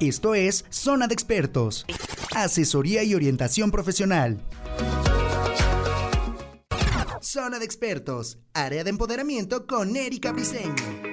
Esto es Zona de Expertos. Asesoría y orientación profesional. Zona de Expertos. Área de empoderamiento con Erika Briseño.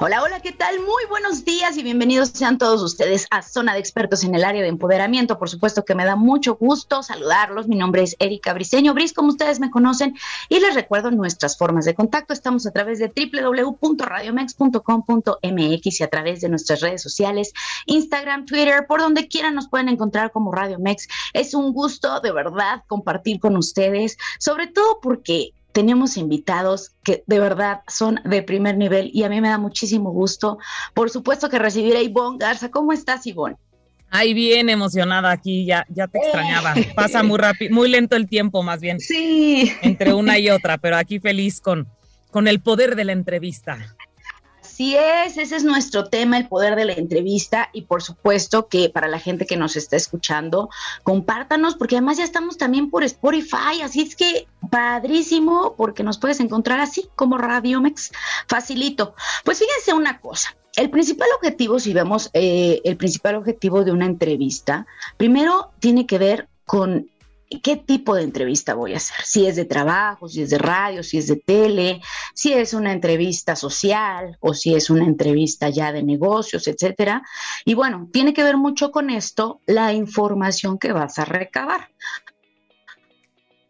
Hola, hola, ¿qué tal? Muy buenos días y bienvenidos sean todos ustedes a Zona de Expertos en el área de empoderamiento. Por supuesto que me da mucho gusto saludarlos. Mi nombre es Erika Briseño, Bris, como ustedes me conocen, y les recuerdo nuestras formas de contacto. Estamos a través de www.radiomex.com.mx y a través de nuestras redes sociales, Instagram, Twitter, por donde quieran nos pueden encontrar como Radio Mex. Es un gusto de verdad compartir con ustedes, sobre todo porque tenemos invitados que de verdad son de primer nivel y a mí me da muchísimo gusto, por supuesto, que recibir a Ivonne Garza. ¿Cómo estás, Ivonne? Ay, bien emocionada aquí, ya, ya te extrañaba. Pasa muy rápido, muy lento el tiempo más bien. Sí. Entre una y otra, pero aquí feliz con, con el poder de la entrevista. Así es, ese es nuestro tema, el poder de la entrevista y por supuesto que para la gente que nos está escuchando, compártanos porque además ya estamos también por Spotify, así es que padrísimo porque nos puedes encontrar así como Radiomex, facilito. Pues fíjense una cosa, el principal objetivo, si vemos eh, el principal objetivo de una entrevista, primero tiene que ver con qué tipo de entrevista voy a hacer, si es de trabajo, si es de radio, si es de tele, si es una entrevista social o si es una entrevista ya de negocios, etcétera. Y bueno, tiene que ver mucho con esto la información que vas a recabar.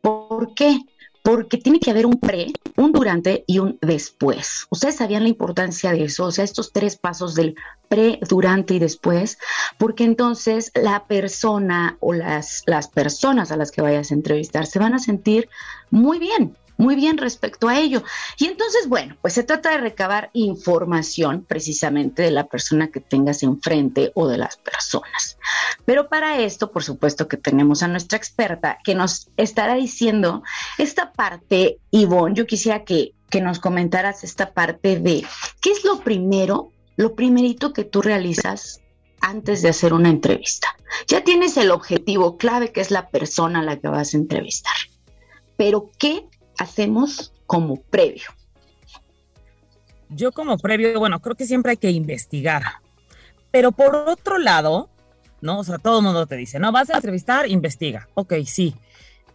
¿Por qué? Porque tiene que haber un pre, un durante y un después. ¿Ustedes sabían la importancia de eso? O sea, estos tres pasos del pre, durante y después, porque entonces la persona o las, las personas a las que vayas a entrevistar se van a sentir muy bien, muy bien respecto a ello. Y entonces, bueno, pues se trata de recabar información precisamente de la persona que tengas enfrente o de las personas. Pero para esto, por supuesto que tenemos a nuestra experta que nos estará diciendo esta parte, Ivonne, yo quisiera que, que nos comentaras esta parte de qué es lo primero, lo primerito que tú realizas antes de hacer una entrevista. Ya tienes el objetivo clave que es la persona a la que vas a entrevistar. Pero ¿qué hacemos como previo? Yo como previo, bueno, creo que siempre hay que investigar. Pero por otro lado, ¿no? O sea, todo el mundo te dice, no, vas a entrevistar, investiga. Ok, sí.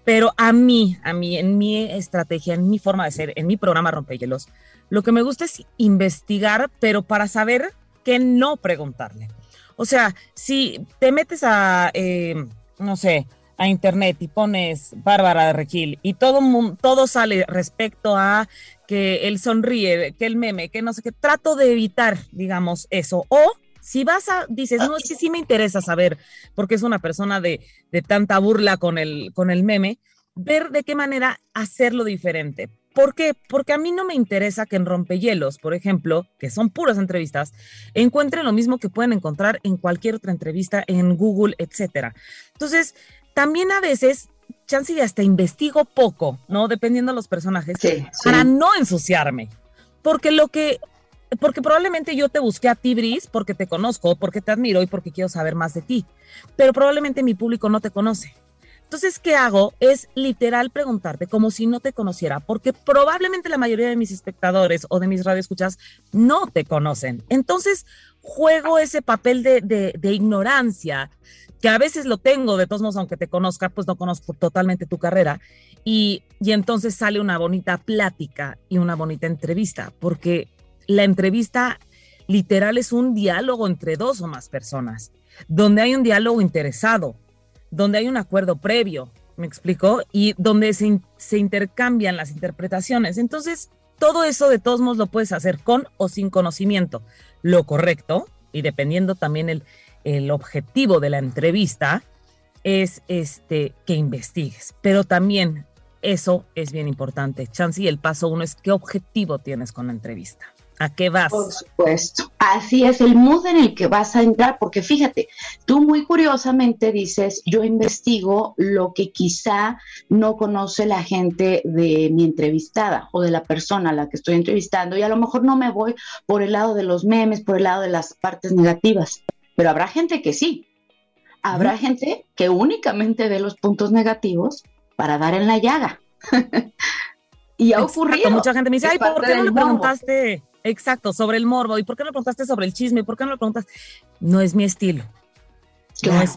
Pero a mí, a mí, en mi estrategia, en mi forma de ser, en mi programa Rompehielos, lo que me gusta es investigar, pero para saber qué no preguntarle. O sea, si te metes a, eh, no sé, a internet y pones Bárbara de Regil y todo, todo sale respecto a que él sonríe, que el meme, que no sé qué, trato de evitar, digamos, eso. O si vas a, dices, no, es que sí me interesa saber, porque es una persona de, de tanta burla con el, con el meme, ver de qué manera hacerlo diferente. ¿Por qué? Porque a mí no me interesa que en Rompehielos, por ejemplo, que son puras entrevistas, encuentren lo mismo que pueden encontrar en cualquier otra entrevista en Google, etcétera. Entonces, también a veces, chance y hasta investigo poco, ¿no? Dependiendo de los personajes, para no ensuciarme. Porque lo que, porque probablemente yo te busqué a ti, Bris, porque te conozco, porque te admiro y porque quiero saber más de ti. Pero probablemente mi público no te conoce. Entonces, ¿qué hago? Es literal preguntarte como si no te conociera, porque probablemente la mayoría de mis espectadores o de mis radioescuchas no te conocen. Entonces, juego ese papel de, de, de ignorancia que a veces lo tengo, de todos modos, aunque te conozca, pues no conozco totalmente tu carrera. Y, y entonces sale una bonita plática y una bonita entrevista, porque la entrevista literal es un diálogo entre dos o más personas, donde hay un diálogo interesado, donde hay un acuerdo previo, ¿me explico? Y donde se, se intercambian las interpretaciones. Entonces, todo eso de todos modos lo puedes hacer con o sin conocimiento. Lo correcto, y dependiendo también el, el objetivo de la entrevista es este, que investigues, pero también eso es bien importante. Chansey, el paso uno es qué objetivo tienes con la entrevista. ¿A qué vas? Por supuesto. Así es el mood en el que vas a entrar, porque fíjate, tú muy curiosamente dices, yo investigo lo que quizá no conoce la gente de mi entrevistada o de la persona a la que estoy entrevistando, y a lo mejor no me voy por el lado de los memes, por el lado de las partes negativas, pero habrá gente que sí. Habrá gente que únicamente ve los puntos negativos para dar en la llaga. y ha ocurrido. Mucha gente me dice, ay, ¿por qué no le preguntaste? Exacto, sobre el morbo. ¿Y por qué no le preguntaste sobre el chisme? ¿Por qué no le preguntas? No es mi estilo.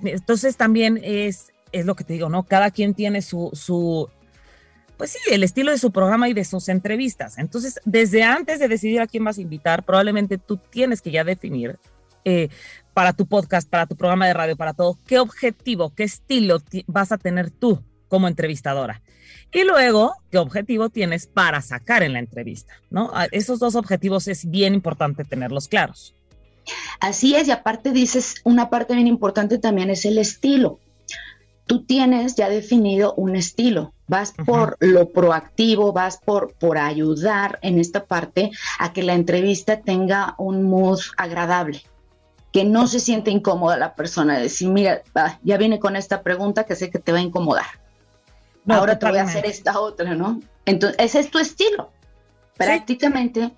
entonces también es, es lo que te digo, ¿no? Cada quien tiene su, su, pues sí, el estilo de su programa y de sus entrevistas. Entonces, desde antes de decidir a quién vas a invitar, probablemente tú tienes que ya definir eh, para tu podcast, para tu programa de radio, para todo, qué objetivo, qué estilo vas a tener tú como entrevistadora. Y luego, ¿qué objetivo tienes para sacar en la entrevista? ¿no? Esos dos objetivos es bien importante tenerlos claros. Así es, y aparte dices, una parte bien importante también es el estilo. Tú tienes ya definido un estilo, vas por lo proactivo, vas por, por ayudar en esta parte a que la entrevista tenga un mood agradable, que no se siente incómoda la persona, decir, mira, ya viene con esta pregunta que sé que te va a incomodar ahora te voy a hacer esta otra, ¿no? Entonces, ese es tu estilo, prácticamente.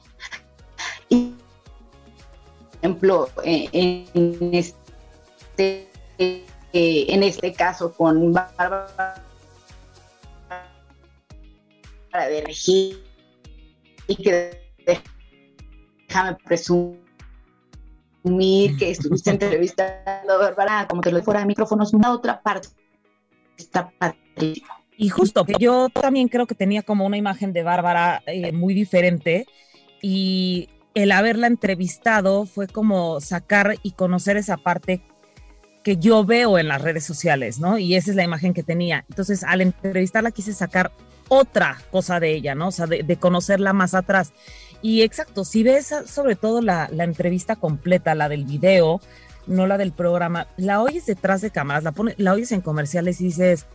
Y, por ejemplo, eh, en este, eh, en este caso con Bárbara de Regir, y que déjame presumir que estuviste entrevistando a Bárbara, como te lo fuera de micrófonos, una otra parte está padrísimo. Y justo, yo también creo que tenía como una imagen de Bárbara eh, muy diferente y el haberla entrevistado fue como sacar y conocer esa parte que yo veo en las redes sociales, ¿no? Y esa es la imagen que tenía. Entonces, al entrevistarla quise sacar otra cosa de ella, ¿no? O sea, de, conocerla más atrás. Y exacto, si ves sobre todo la, la, entrevista completa, la del video, no la del programa, la oyes detrás de cámaras, la, pone, la oyes en comerciales y dices,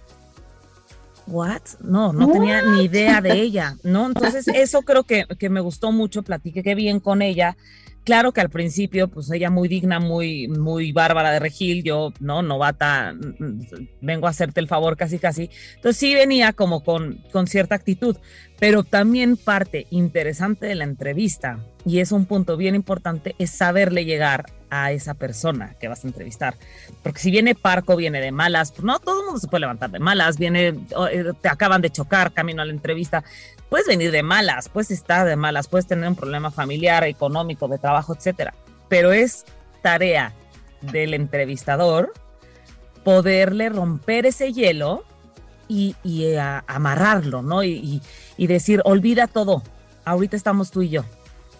¿what? No, no tenía ni idea de ella, ¿no? Entonces, eso creo que, que me gustó mucho, platiqué qué bien con ella. Claro que al principio, pues ella muy digna, muy, muy bárbara de regil, yo, ¿no? Novata, vengo a hacerte el favor casi, casi. Entonces sí venía como con, con cierta actitud, pero también parte interesante de la entrevista, y es un punto bien importante, es saberle llegar a esa persona que vas a entrevistar. Porque si viene parco, viene de malas, no todo el mundo se puede levantar de malas, viene, eh, te acaban de chocar camino a la entrevista, puedes venir de malas, puedes estar de malas, puedes tener un problema familiar, económico, de trabajo, etcétera. Pero es tarea del entrevistador poderle romper ese hielo y, eh, amarrarlo, ¿no? y decir, olvida todo, ahorita estamos tú y yo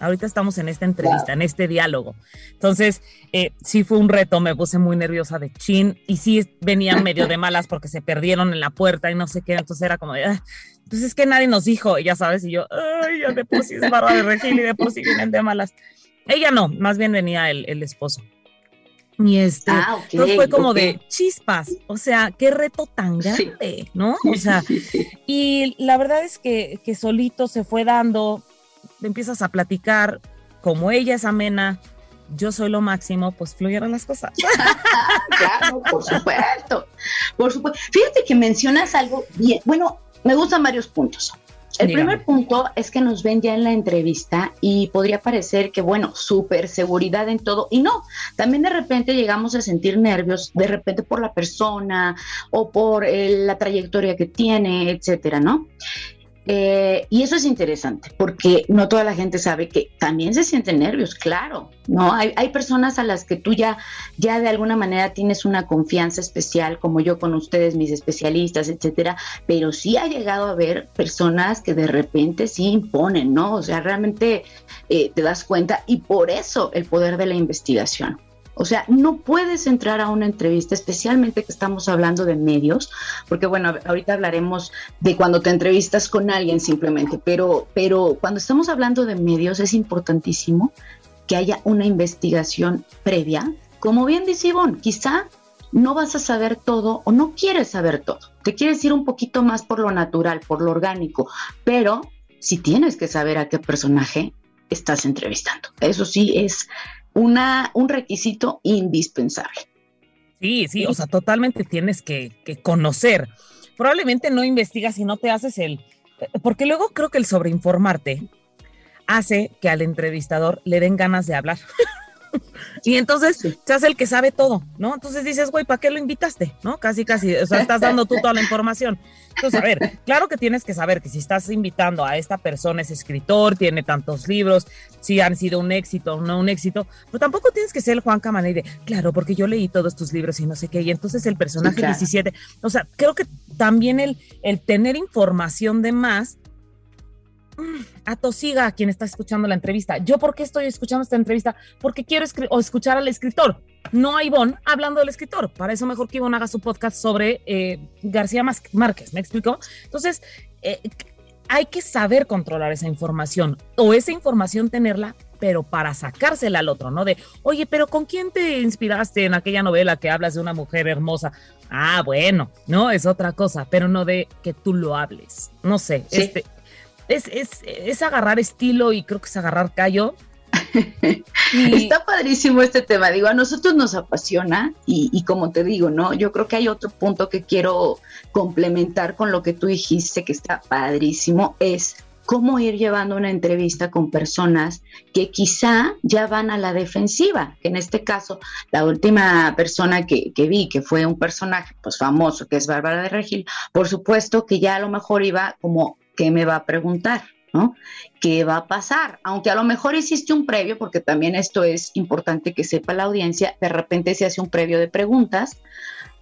Ahorita estamos en esta entrevista, en este diálogo. Entonces, eh, sí fue un reto, me puse muy nerviosa de chin y sí venían medio de malas porque se perdieron en la puerta y no sé qué. Entonces era como de, ah, pues es que nadie nos dijo, ya sabes, y yo, ay, ya de por sí es barra de regil y de por sí vienen de malas. Ella no, más bien venía el, el esposo. Y este, ah, entonces fue como de chispas, o sea, qué reto tan grande, ¿no? O sea, y la verdad es que, que solito se fue dando, empiezas a platicar, como ella es amena, yo soy lo máximo, pues fluyeron las cosas. claro, por supuesto. Por supuesto. Fíjate que mencionas algo bien. Bueno, me gustan varios puntos. El primer punto es que nos ven ya en la entrevista y podría parecer que, bueno, súper seguridad en todo. Y no, también de repente llegamos a sentir nervios, de repente por la persona o por eh, la trayectoria que tiene, etcétera, ¿no? Eh, y eso es interesante porque no toda la gente sabe que también se sienten nervios, claro, ¿no? Hay, hay, personas a las que tú ya, ya de alguna manera tienes una confianza especial, como yo con ustedes, mis especialistas, etcétera, pero sí ha llegado a haber personas que de repente sí imponen, ¿no? O sea, realmente eh, te das cuenta y por eso el poder de la investigación. O sea, no puedes entrar a una entrevista, especialmente que estamos hablando de medios, porque bueno, ahorita hablaremos de cuando te entrevistas con alguien simplemente, pero, pero cuando estamos hablando de medios es importantísimo que haya una investigación previa. Como bien dice Ivonne, quizá no vas a saber todo o no quieres saber todo. Te quieres ir un poquito más por lo natural, por lo orgánico, pero si tienes que saber a qué personaje estás entrevistando. Eso sí es una, un requisito indispensable. Sí, sí, o sea, totalmente tienes que, que conocer. Probablemente no investigas y no te haces el... Porque luego creo que el sobreinformarte hace que al entrevistador le den ganas de hablar. y entonces se hace el que sabe todo, ¿no? Entonces dices, güey, ¿para qué lo invitaste? ¿No? Casi, casi, o sea, estás dando tú toda la información. Entonces, a ver, claro que tienes que saber que si estás invitando a esta persona, es escritor, tiene tantos libros, si han sido un éxito o no un éxito, pero tampoco tienes que ser el Juan Camaney de, claro, porque yo leí todos tus libros y no sé qué, y entonces el personaje 17, o sea, creo que también el, el tener información de más atosiga a quien está escuchando la entrevista. ¿Yo por qué estoy escuchando esta entrevista? Porque quiero o escuchar al escritor, no a Ivonne hablando del escritor. Para eso mejor que Ivonne haga su podcast sobre eh, García Márquez, ¿me explico? Entonces, eh, hay que saber controlar esa información o esa información tenerla, pero para sacársela al otro, ¿no? De, oye, pero ¿con quién te inspiraste en aquella novela que hablas de una mujer hermosa? Ah, bueno, no, es otra cosa, pero no de que tú lo hables. No sé, este, es, es, es agarrar estilo y creo que es agarrar callo. Está padrísimo este tema, digo, a nosotros nos apasiona y, y, como te digo, ¿no? Yo creo que hay otro punto que quiero complementar con lo que tú dijiste que está padrísimo, es cómo ir llevando una entrevista con personas que quizá ya van a la defensiva, que en este caso la última persona que, que, vi, que fue un personaje pues famoso, que es Bárbara de Regil, por supuesto que ya a lo mejor iba como ¿qué me va a preguntar? ¿no? ¿Qué va a pasar? Aunque a lo mejor hiciste un previo, porque también esto es importante que sepa la audiencia, de repente se hace un previo de preguntas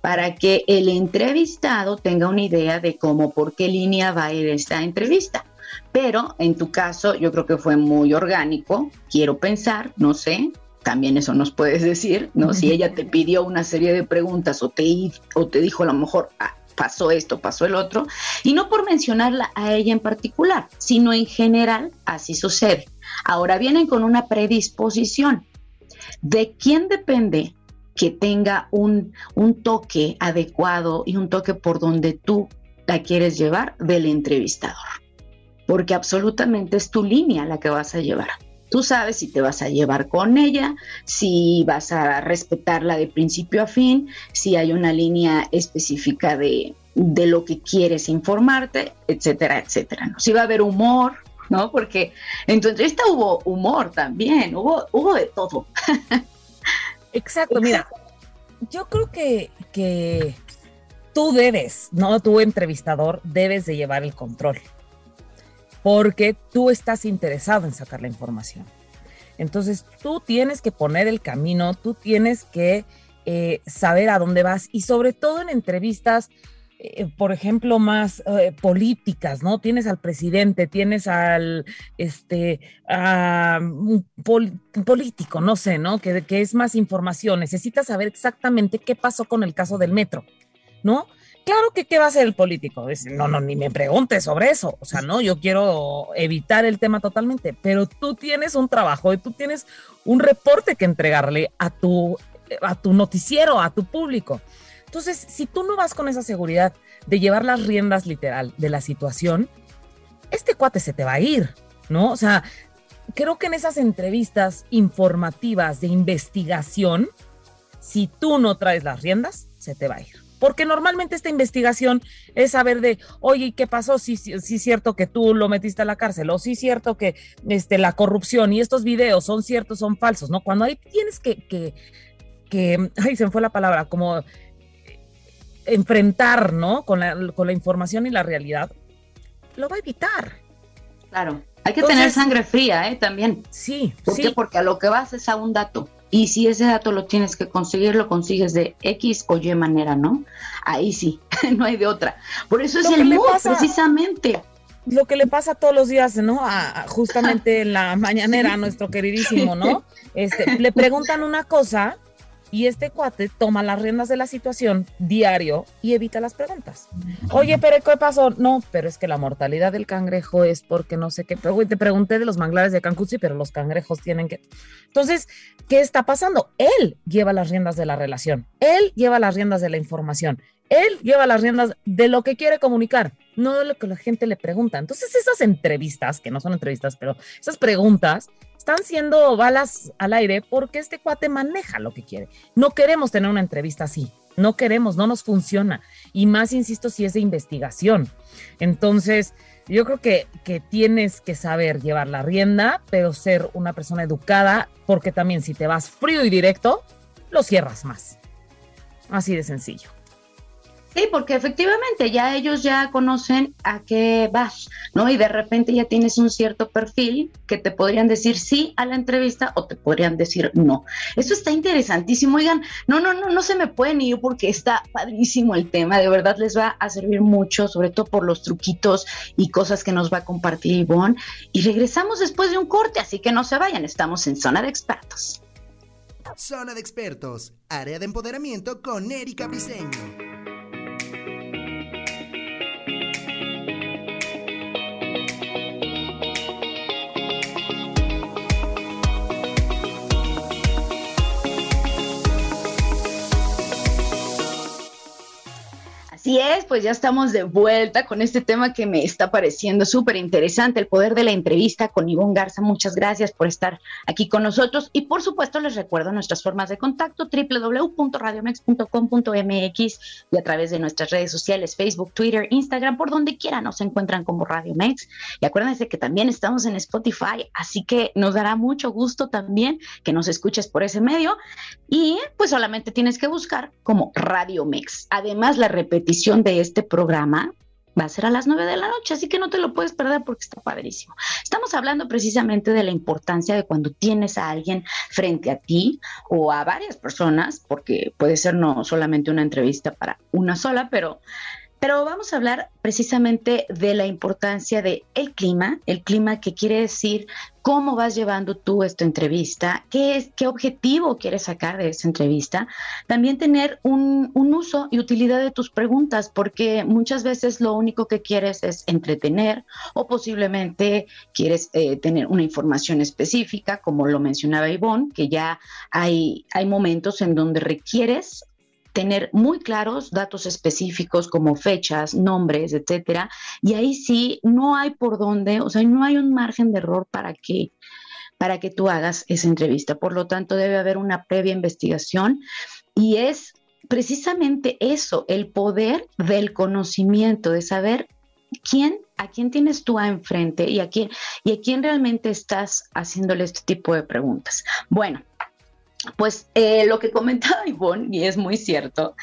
para que el entrevistado tenga una idea de cómo, por qué línea va a ir esta entrevista. Pero en tu caso, yo creo que fue muy orgánico, quiero pensar, no sé, también eso nos puedes decir, ¿no? Si ella te pidió una serie de preguntas o te, o te dijo a lo mejor, ah, pasó esto, pasó el otro, y no por mencionarla a ella en particular, sino en general, así sucede. Ahora vienen con una predisposición. ¿De quién depende que tenga un, un toque adecuado y un toque por donde tú la quieres llevar del entrevistador? Porque absolutamente es tu línea la que vas a llevar. Tú sabes si te vas a llevar con ella, si vas a respetarla de principio a fin, si hay una línea específica de, lo que quieres informarte, etcétera, etcétera. Si va a haber humor, ¿no? Porque en tu entrevista hubo humor también, hubo, hubo de todo. Exacto, mira, yo creo que, que tú debes, ¿no? Tu entrevistador debes de llevar el control porque tú estás interesado en sacar la información. Entonces tú tienes que poner el camino, tú tienes que eh, saber a dónde vas y sobre todo en entrevistas, eh, por ejemplo, más eh, políticas, ¿no? Tienes al presidente, tienes al, este, político, no sé, ¿no? Que es más información, necesitas saber exactamente qué pasó con el caso del metro, ¿no? Claro que qué va a hacer el político. no, no, ni me preguntes sobre eso. O sea, no, yo quiero evitar el tema totalmente, pero tú tienes un trabajo y tú tienes un reporte que entregarle a tu, a tu noticiero, a tu público. Entonces, si tú no vas con esa seguridad de llevar las riendas literal de la situación, este cuate se te va a ir, ¿no? O sea, creo que en esas entrevistas informativas de investigación, si tú no traes las riendas, se te va a ir porque normalmente esta investigación es saber de, oye, ¿qué pasó? Si sí, sí, es cierto que tú lo metiste a la cárcel, o sí es cierto que este, la corrupción y estos videos son ciertos, son falsos, ¿no? Cuando ahí tienes que, que, que ay, se me fue la palabra, como enfrentar, ¿no? Con la, con la información y la realidad, lo va a evitar. Claro, hay que tener sangre fría, ¿eh? También. Sí. ¿Por sí. qué? Porque a lo que vas es a un dato. Y si ese dato lo tienes que conseguir, lo consigues de X o Y manera, ¿no? Ahí sí, no hay de otra. Por eso es el mood, precisamente. Lo que le pasa todos los días, ¿no? A, justamente en la mañanera a nuestro queridísimo, ¿no? Este, le preguntan una cosa y este cuate toma las riendas de la situación diario y evita las preguntas. Oye, pero ¿qué pasó? No, pero es que la mortalidad del cangrejo es porque no sé qué. Pero te pregunté de los manglares de Cancún, pero los cangrejos tienen que. Entonces, ¿qué está pasando? Él lleva las riendas de la relación. Él lleva las riendas de la información. Él lleva las riendas de lo que quiere comunicar, no de lo que la gente le pregunta. Entonces esas entrevistas, que no son entrevistas, pero esas preguntas están siendo balas al aire porque este cuate maneja lo que quiere. No queremos tener una entrevista así. No queremos, no nos funciona. Y más, insisto, si es de investigación. Entonces, yo creo que, que tienes que saber llevar la rienda, pero ser una persona educada, porque también si te vas frío y directo, lo cierras más. Así de sencillo. Sí, porque efectivamente ya ellos ya conocen a qué vas, ¿no? Y de repente ya tienes un cierto perfil que te podrían decir sí a la entrevista o te podrían decir no. Eso está interesantísimo. Oigan, no, no, no, no se me pueden ir porque está padrísimo el tema. De verdad les va a servir mucho, sobre todo por los truquitos y cosas que nos va a compartir Ivonne. Y regresamos después de un corte, así que no se vayan, estamos en Zona de Expertos. Zona de Expertos, área de empoderamiento con Erika Briseño. Así es, pues ya estamos de vuelta con este tema que me está pareciendo súper interesante, el poder de la entrevista con Ivonne Garza. Muchas gracias por estar aquí con nosotros y por supuesto les recuerdo nuestras formas de contacto www.radiomex.com.mx y a través de nuestras redes sociales Facebook, Twitter, Instagram, por donde quiera nos encuentran como Radio Mex. Y acuérdense que también estamos en Spotify, así que nos dará mucho gusto también que nos escuches por ese medio y pues solamente tienes que buscar como Radio Mex. Además la repetición de este programa va a ser a las 9 de la noche, así que no te lo puedes perder porque está padrísimo. Estamos hablando precisamente de la importancia de cuando tienes a alguien frente a ti o a varias personas, porque puede ser no solamente una entrevista para una sola, pero pero vamos a hablar precisamente de la importancia de el clima, el clima que quiere decir cómo vas llevando tú esta entrevista, qué es, qué objetivo quieres sacar de esa entrevista. También tener un, uso y utilidad de tus preguntas, porque muchas veces lo único que quieres es entretener o posiblemente quieres eh, tener una información específica, como lo mencionaba Ivonne, que ya hay, hay momentos en donde requieres tener muy claros datos específicos como fechas, nombres, etcétera, y ahí sí no hay por dónde, o sea, no hay un margen de error para que para que tú hagas esa entrevista. Por lo tanto, debe haber una previa investigación y es precisamente eso, el poder del conocimiento, de saber quién, a quién tienes tú a enfrente y a quién, y a quién realmente estás haciéndole este tipo de preguntas. Bueno, pues eh, lo que comentaba Ivonne, y es muy cierto,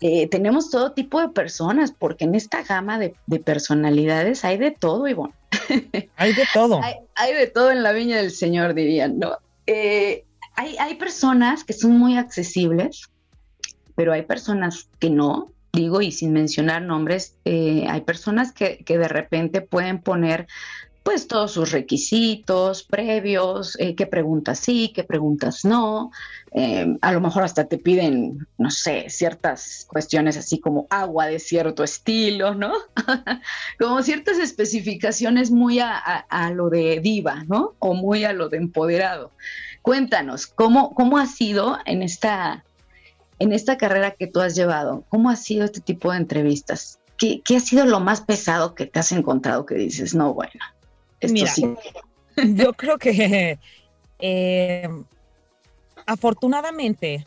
eh, tenemos todo tipo de personas, porque en esta gama de, personalidades hay de todo, Ivonne. Hay de todo. hay, de todo en la viña del Señor, dirían, ¿no? Eh, hay, hay personas que son muy accesibles, pero hay personas que no, digo, y sin mencionar nombres, hay personas que, que, de repente pueden poner pues todos sus requisitos previos, eh, qué preguntas sí, qué preguntas no. Em, a lo mejor hasta te piden, no sé, ciertas cuestiones así como agua de cierto estilo, ¿no? como ciertas especificaciones muy a, lo de diva, ¿no? O muy a lo de empoderado. Cuéntanos, ¿cómo, cómo ha sido en esta, en esta carrera que tú has llevado? ¿Cómo ha sido este tipo de entrevistas? ¿Qué, ¿Qué ha sido lo más pesado que te has encontrado que dices, no, bueno? Mira, yo creo que eh, afortunadamente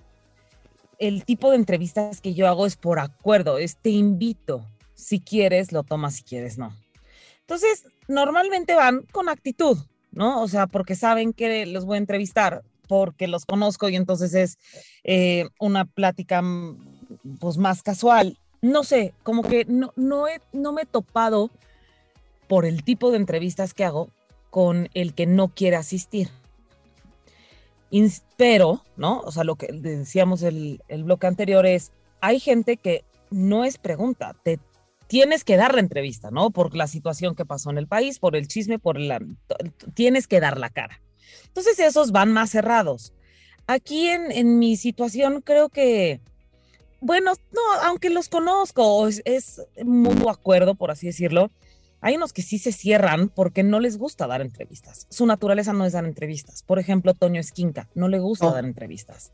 el tipo de entrevistas que yo hago es por acuerdo, es te invito, si quieres lo tomas, si quieres no. Entonces, normalmente van con actitud, ¿no? O sea, porque saben que los voy a entrevistar, porque los conozco y entonces es eh, una plática pues más casual. No sé, como que no, no, no me he topado por el tipo de entrevistas que hago con el que no quiere asistir. Pero, ¿no? O sea, lo que decíamos el, el bloque anterior es, hay gente que no es pregunta, te tienes que dar la entrevista, ¿no? Por la situación que pasó en el país, por el chisme, por la... Tienes que dar la cara. Entonces esos van más cerrados. Aquí en, en mi situación creo que, bueno, no, aunque los conozco, es, es mutuo acuerdo, por así decirlo, hay unos que sí se cierran porque no les gusta dar entrevistas. Su naturaleza no es dar entrevistas. Por ejemplo, Toño Esquinca, no le gusta oh. dar entrevistas.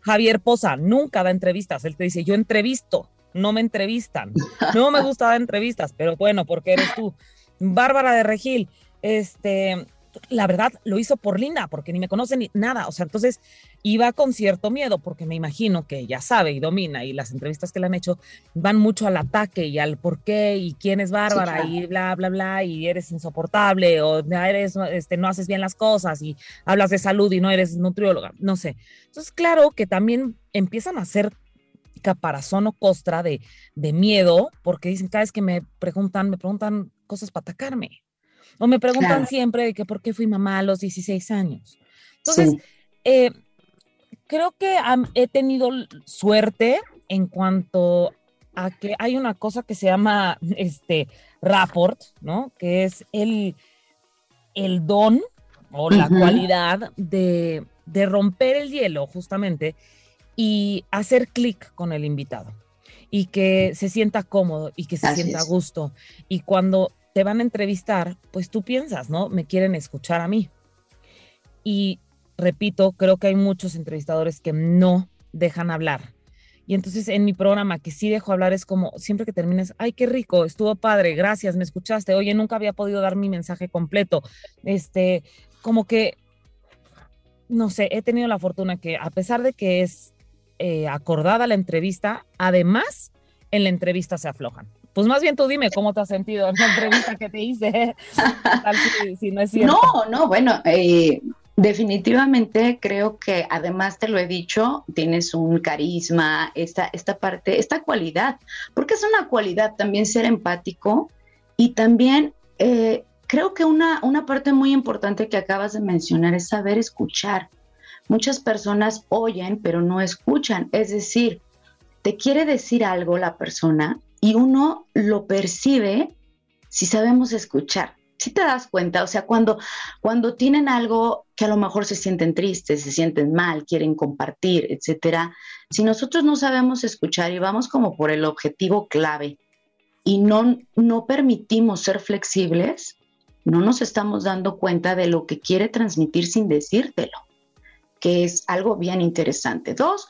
Javier Poza nunca da entrevistas. Él te dice, yo entrevisto, no me entrevistan. No me gustan entrevistas, pero bueno, porque eres tú. Bárbara de Regil, este, la verdad lo hizo por linda, porque ni me conoce ni nada. O sea, entonces iba con cierto miedo, porque me imagino que ella sabe y domina, y las entrevistas que le han hecho van mucho al ataque y al por qué, y quién es Bárbara, y bla, bla, bla, y eres insoportable, o eres, este, no haces bien las cosas, y hablas de salud y no eres nutrióloga, no sé. Entonces, claro que también empiezan a hacer caparazón o costra de, de miedo, porque dicen, cada vez que me preguntan, me preguntan cosas para atacarme. O me preguntan siempre de que por qué fui mamá a los 16 años. Entonces, eh, creo que he tenido suerte en cuanto a que hay una cosa que se llama este rapport, ¿no? Que es el, el don o la cualidad de, de, romper el hielo, justamente, y hacer clic con el invitado. Y que se sienta cómodo y que se sienta a gusto. Y cuando te van a entrevistar, pues tú piensas, ¿no? Me quieren escuchar a mí. Y repito, creo que hay muchos entrevistadores que no dejan hablar. Y entonces en mi programa que sí dejo hablar es como siempre que termines, ay, qué rico, estuvo padre, gracias, me escuchaste, oye, nunca había podido dar mi mensaje completo. Este, como que, no sé, he tenido la fortuna que a pesar de que es eh, acordada la entrevista, además en la entrevista se aflojan. Pues más bien tú dime cómo te has sentido en la entrevista que te hice. no, no, bueno, eh, definitivamente creo que además te lo he dicho, tienes un carisma, esta, esta parte, esta cualidad, porque es una cualidad también ser empático y también eh, creo que una, una parte muy importante que acabas de mencionar es saber escuchar. Muchas personas oyen, pero no escuchan. Es decir, te quiere decir algo la persona y uno lo percibe si sabemos escuchar. Si te das cuenta, o sea, cuando, cuando tienen algo que a lo mejor se sienten tristes, se sienten mal, quieren compartir, etcétera, si nosotros no sabemos escuchar y vamos como por el objetivo clave y no, no permitimos ser flexibles, no nos estamos dando cuenta de lo que quiere transmitir sin decírtelo, que es algo bien interesante. Dos,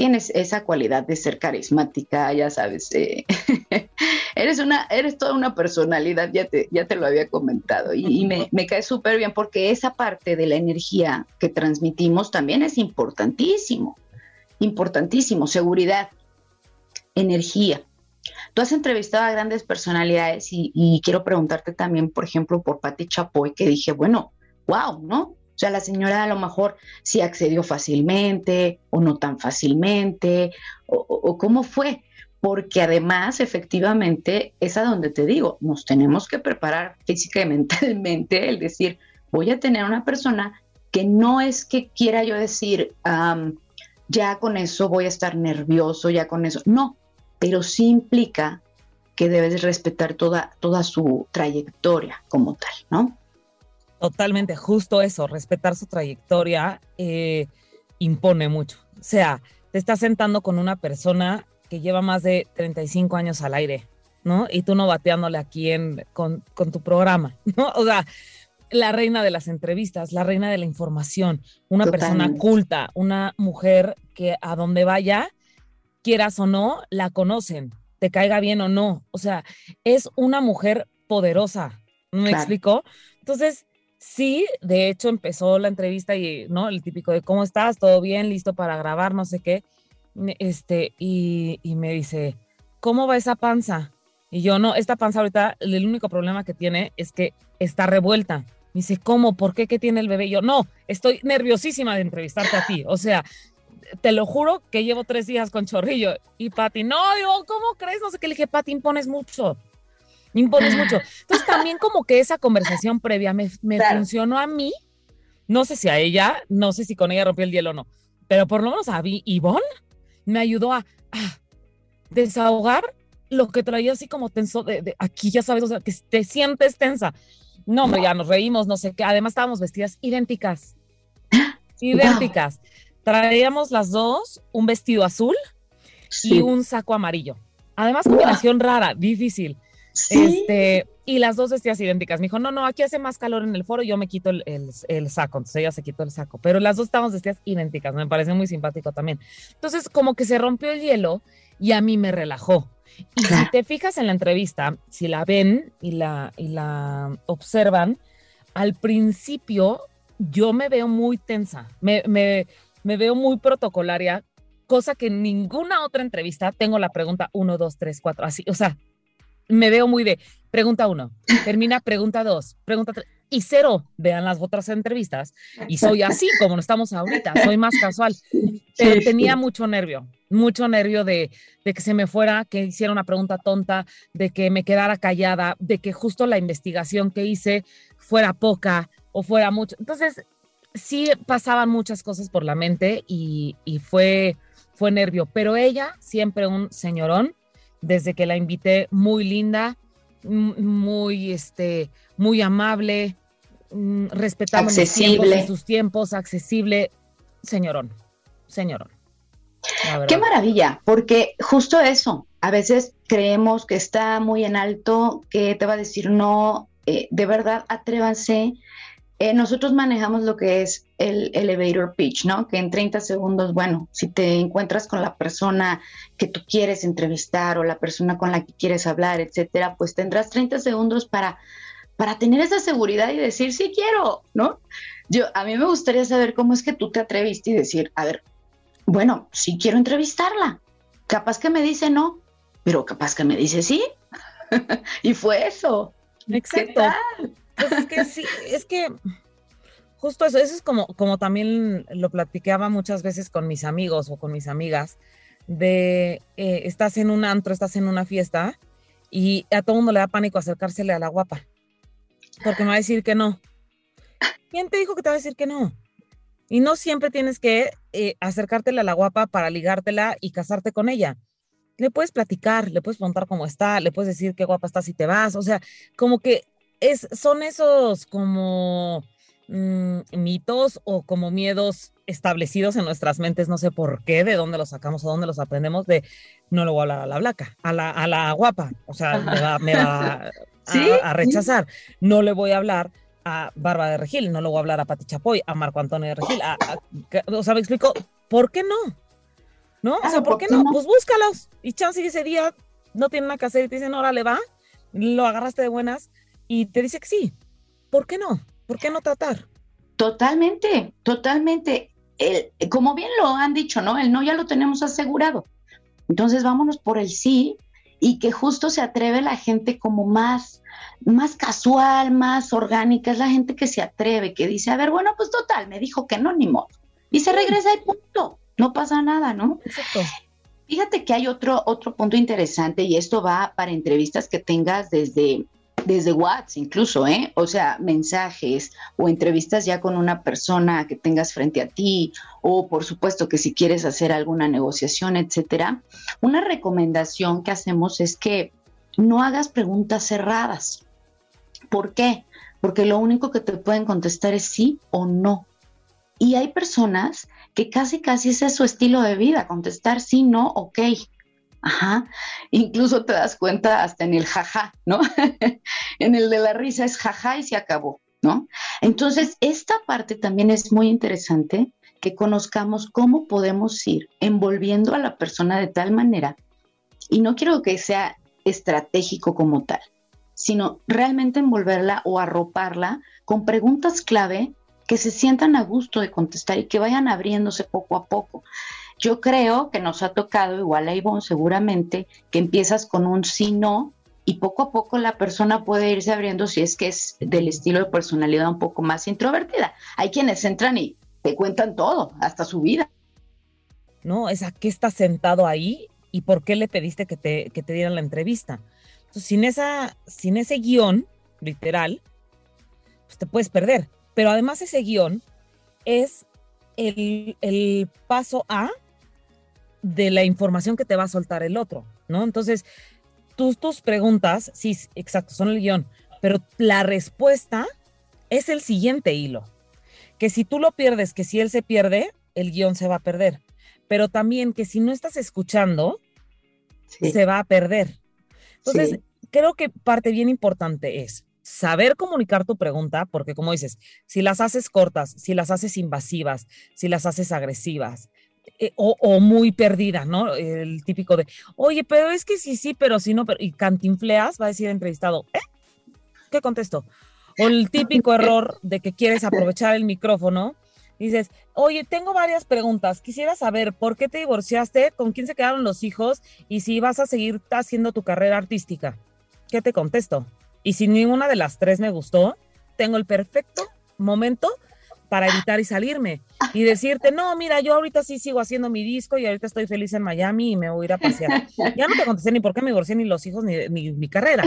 tienes esa cualidad de ser carismática, ya sabes, eh, eres una, eres toda una personalidad, ya te, ya te lo había comentado, y, me, me, cae súper bien porque esa parte de la energía que transmitimos también es importantísimo, importantísimo, seguridad, energía. Tú has entrevistado a grandes personalidades y, quiero preguntarte también, por ejemplo, por Patti Chapoy, que dije, bueno, wow, ¿no? O sea, la señora a lo mejor sí accedió fácilmente o no tan fácilmente, o, cómo fue. Porque además, efectivamente, es a donde te digo, nos tenemos que preparar física y mentalmente, el decir, voy a tener una persona que no es que quiera yo decir, ya con eso voy a estar nervioso, ya con eso. No, pero sí implica que debes respetar toda, toda su trayectoria como tal, ¿no? Totalmente, justo eso, respetar su trayectoria eh, impone mucho. O sea, te estás sentando con una persona que lleva más de 35 años al aire, ¿no? Y tú no bateándole aquí en, con, tu programa, ¿no? O sea, la reina de las entrevistas, la reina de la información, una persona culta, una mujer que a donde vaya, quieras o no, la conocen, te caiga bien o no. O sea, es una mujer poderosa, ¿me explico? Entonces, Sí, de hecho empezó la entrevista y, ¿no? El típico de cómo estás, todo bien, listo para grabar, no sé qué. Este, y, me dice, ¿cómo va esa panza? Y yo, no, esta panza ahorita, el único problema que tiene es que está revuelta. Me dice, ¿cómo? ¿Por qué? ¿Qué tiene el bebé? Y yo, no, estoy nerviosísima de entrevistarte a ti. O sea, te lo juro que llevo tres días con chorrillo. Y Pati, no, digo, ¿cómo crees? No sé qué le dije, Pati, impones mucho impones mucho. Entonces también como que esa conversación previa me, funcionó a mí, no sé si a ella, no sé si con ella rompió el hielo o no, pero por lo menos a mí, Ivonne me ayudó a, desahogar lo que traía así como tenso de, aquí, ya sabes, o sea, que te sientes tensa. No, hombre, ya nos reímos, no sé qué. Además estábamos vestidas idénticas. Idénticas. Traíamos las dos un vestido azul y un saco amarillo. Además, combinación rara, difícil. Este, y las dos vestidas idénticas. Me dijo, no, no, aquí hace más calor en el foro, yo me quito el, el, saco. Entonces ella se quitó el saco. Pero las dos estábamos vestidas idénticas, me pareció muy simpático también. Entonces, como que se rompió el hielo y a mí me relajó. Y si te fijas en la entrevista, si la ven y la, y la observan, al principio yo me veo muy tensa, me, me, me veo muy protocolaria, cosa que en ninguna otra entrevista tengo la pregunta 1, 2, 3, 4, así, o sea, me veo muy de pregunta 1, termina pregunta 2, pregunta 3 y cero vean las otras entrevistas y soy así como no estamos ahorita, soy más casual, pero tenía mucho nervio, mucho nervio de, de, que se me fuera, que hiciera una pregunta tonta, de que me quedara callada, de que justo la investigación que hice fuera poca o fuera mucho. Entonces, sí pasaban muchas cosas por la mente y, y fue, fue nervio, pero ella siempre un señorón, desde que la invité, muy linda, muy, este, muy amable, Mm, respetando accesible. sus tiempos, accesible, señorón, señorón. Qué maravilla, porque justo eso, a veces creemos que está muy en alto, que te va a decir no, eh, de verdad, atrévanse. Eh, nosotros manejamos lo que es el elevator pitch, ¿no? Que en 30 segundos, bueno, si te encuentras con la persona que tú quieres entrevistar o la persona con la que quieres hablar, etcétera, pues tendrás 30 segundos para para tener esa seguridad y decir, sí quiero, ¿no? Yo, a mí me gustaría saber cómo es que tú te atreviste y decir, a ver, bueno, sí quiero entrevistarla. Capaz que me dice no, pero capaz que me dice sí. y fue eso. Exacto. Pues es que sí, es que justo eso, eso es como, como también lo platicaba muchas veces con mis amigos o con mis amigas, de eh, estás en un antro, estás en una fiesta y a todo mundo le da pánico acercársele a la guapa porque me va a decir que no. ¿Quién te dijo que te va a decir que no? Y no siempre tienes que eh, acercártela a la guapa para ligártela y casarte con ella. Le puedes platicar, le puedes preguntar cómo está, le puedes decir qué guapa está si te vas. O sea, como que es, son esos como mm, mitos o como miedos establecidos en nuestras mentes, no sé por qué, de dónde los sacamos o dónde los aprendemos, de no le voy a hablar a la blaca, a la, a la guapa. O sea, me va, me va, a, rechazar. No le voy a hablar a Barba de Regil, no le voy a hablar a Pati Chapoy, a Marco Antonio de Regil. o sea, me explico, ¿por qué no? ¿No? O sea, ¿por qué no? Pues búscalos. Y chance ese día no tiene nada que hacer y te dicen, órale, va, lo agarraste de buenas y te dice que sí. ¿Por qué no? ¿Por qué no tratar? Totalmente, totalmente. El, como bien lo han dicho, ¿no? El no ya lo tenemos asegurado. Entonces vámonos por el sí y que justo se atreve la gente como más, más casual, más orgánica, es la gente que se atreve, que dice, a ver, bueno, pues total, me dijo que no, ni modo. Y se regresa al punto, no pasa nada, ¿no? Exacto. Fíjate que hay otro, otro punto interesante y esto va para entrevistas que tengas desde desde WhatsApp incluso, ¿eh? O sea, mensajes o entrevistas ya con una persona que tengas frente a ti o por supuesto que si quieres hacer alguna negociación, etcétera. Una recomendación que hacemos es que no hagas preguntas cerradas. ¿Por qué? Porque lo único que te pueden contestar es sí o no. Y hay personas que casi casi ese es su estilo de vida, contestar sí, no, ok. Ajá. Incluso te das cuenta hasta en el jaja, ¿no? en el de la risa es jaja y se acabó, ¿no? Entonces, esta parte también es muy interesante que conozcamos cómo podemos ir envolviendo a la persona de tal manera, y no quiero que sea estratégico como tal, sino realmente envolverla o arroparla con preguntas clave que se sientan a gusto de contestar y que vayan abriéndose poco a poco. Yo creo que nos ha tocado, igual a Ivonne seguramente, que empiezas con un sí, no, y poco a poco la persona puede irse abriendo si es que es del estilo de personalidad un poco más introvertida. Hay quienes entran y te cuentan todo, hasta su vida. No, es a qué estás sentado ahí y por qué le pediste que te, que te dieran la entrevista. Entonces, sin, esa, sin ese guion, literal, pues te puedes perder. Pero además ese guion es el, el paso A de la información que te va a soltar el otro, ¿no? Entonces, tus, tus preguntas, sí, exacto, son el guion, pero la respuesta es el siguiente hilo. Que si tú lo pierdes, que si él se pierde, el guion se va a perder. Pero también que si no estás escuchando, se va a perder. Entonces, creo que parte bien importante es saber comunicar tu pregunta, porque como dices, si las haces cortas, si las haces invasivas, si las haces agresivas, eh, o, muy perdida, ¿no? El típico de, oye, pero es que sí, sí, pero sí, no, pero, y cantinfleas, va a decir entrevistado, ¿eh? ¿Qué contesto? O el típico error de que quieres aprovechar el micrófono, dices, oye, tengo varias preguntas, quisiera saber por qué te divorciaste, con quién se quedaron los hijos y si vas a seguir haciendo tu carrera artística. ¿Qué te contesto? Y si ninguna de las tres me gustó, tengo el perfecto momento para evitar y salirme y decirte, no, mira, yo ahorita sí sigo haciendo mi disco y ahorita estoy feliz en Miami y me voy a ir a pasear. Ya no te contesté ni por qué me divorcié, ni los hijos, ni, mi carrera.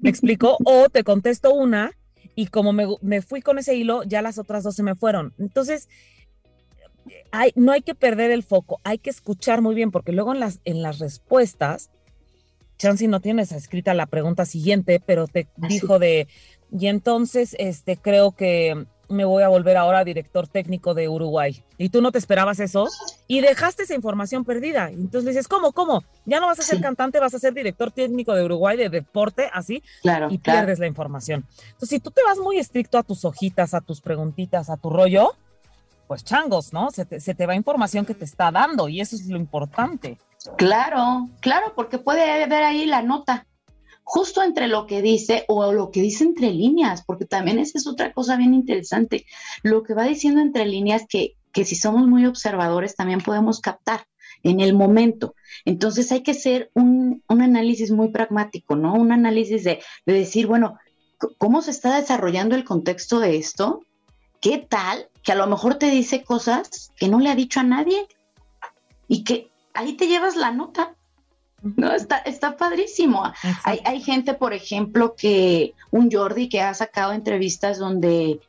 ¿Me explico? O te contesto una y como me, fui con ese hilo, ya las otras dos se me fueron. Entonces, hay, no hay que perder el foco, hay que escuchar muy bien, porque luego en las, en las respuestas, Chansey no tienes escrita la pregunta siguiente, pero te dijo de, y entonces, este, creo que me voy a volver ahora director técnico de Uruguay. Y tú no te esperabas eso y dejaste esa información perdida. Entonces le dices, ¿cómo, cómo? Ya no vas a ser cantante, vas a ser director técnico de Uruguay de deporte, así, claro, y pierdes la información. Entonces, si tú te vas muy estricto a tus hojitas, a tus preguntitas, a tu rollo, pues changos, ¿no? Se te, se te va información que te está dando y eso es lo importante. Claro, claro, porque puede haber ahí la nota justo entre lo que dice o lo que dice entre líneas, porque también esa es otra cosa bien interesante. Lo que va diciendo entre líneas que, que si somos muy observadores también podemos captar en el momento. Entonces hay que hacer un, un análisis muy pragmático, ¿no? Un análisis de, de decir, bueno, ¿cómo se está desarrollando el contexto de esto? ¿Qué tal? Que a lo mejor te dice cosas que no le ha dicho a nadie y que ahí te llevas la nota no, está, está padrísimo. Hay, hay, gente, por ejemplo, que un Jordi que ha sacado entrevistas donde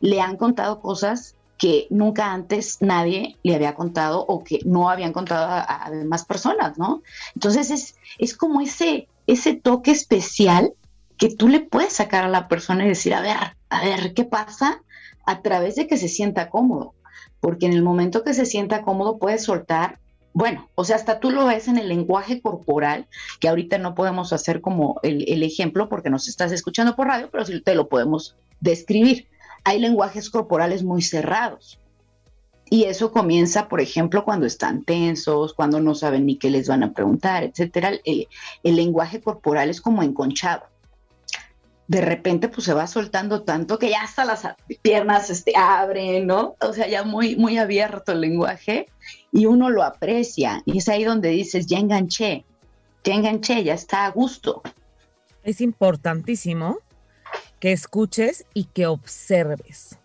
le han contado cosas que nunca antes nadie le había contado o que no habían contado a, demás personas, ¿no? Entonces es, es como ese, ese toque especial que tú le puedes sacar a la persona y decir, a ver, a ver, ¿qué pasa? A través de que se sienta cómodo. Porque en el momento que se sienta cómodo puedes soltar bueno, o sea, hasta tú lo ves en el lenguaje corporal, que ahorita no podemos hacer como el, ejemplo porque nos estás escuchando por radio, pero sí te lo podemos describir. Hay lenguajes corporales muy cerrados. Y eso comienza, por ejemplo, cuando están tensos, cuando no saben ni qué les van a preguntar, etcétera. El, el lenguaje corporal es como enconchado de repente pues se va soltando tanto que ya hasta las piernas este, abren, ¿no? O sea, ya muy, muy abierto el lenguaje y uno lo aprecia y es ahí donde dices, ya enganché, ya enganché, ya está a gusto. Es importantísimo que escuches y que observes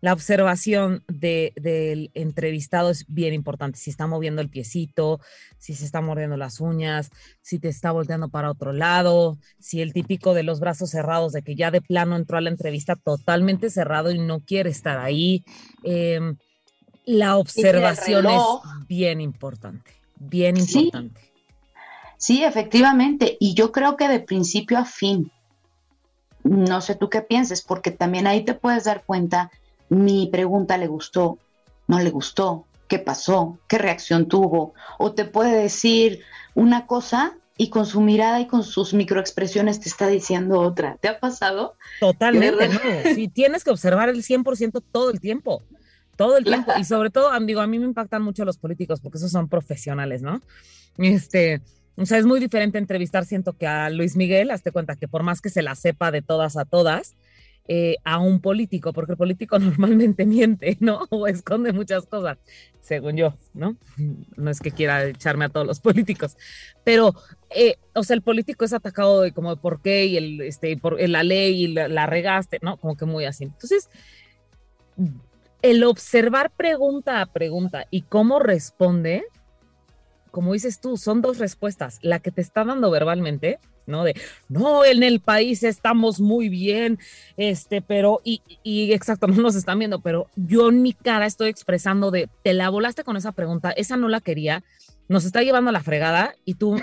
la observación del entrevistado es bien importante. Si está moviendo el piecito, si se está mordiendo las uñas, si te está volteando para otro lado, si el típico de los brazos cerrados, de que ya de plano entró a la entrevista totalmente cerrado y no quiere estar ahí. Em, la observación es bien importante, bien importante. Sí, efectivamente. Y yo creo que de principio a fin, no sé tú qué pienses, porque también ahí te puedes dar cuenta mi pregunta le gustó, no le gustó, qué pasó, qué reacción tuvo, o te puede decir una cosa y con su mirada y con sus microexpresiones te está diciendo otra. ¿Te ha pasado? Totalmente, no. Sí, tienes que observar el 100% todo el tiempo. Todo el tiempo. Y sobre todo, digo, a mí me impactan mucho los políticos porque esos son profesionales, ¿no? Este, o sea, es muy diferente entrevistar, siento que a Luis Miguel, hazte cuenta que por más que se la sepa de todas a todas, eh, a un político, porque el político normalmente miente, ¿no? O esconde muchas cosas, según yo, ¿no? No es que quiera echarme a todos los políticos, pero, eh, o sea, el político es atacado de como por qué y el, este, por la ley y la, la regaste, ¿no? Como que muy así. Entonces, el observar pregunta a pregunta y cómo responde, como dices tú, son dos respuestas. La que te está dando verbalmente, ¿no? De, no, en el país estamos muy bien, este, pero, y, exacto, no nos están viendo, pero yo en mi cara estoy expresando de, te la volaste con esa pregunta, esa no la quería, nos está llevando a la fregada y tú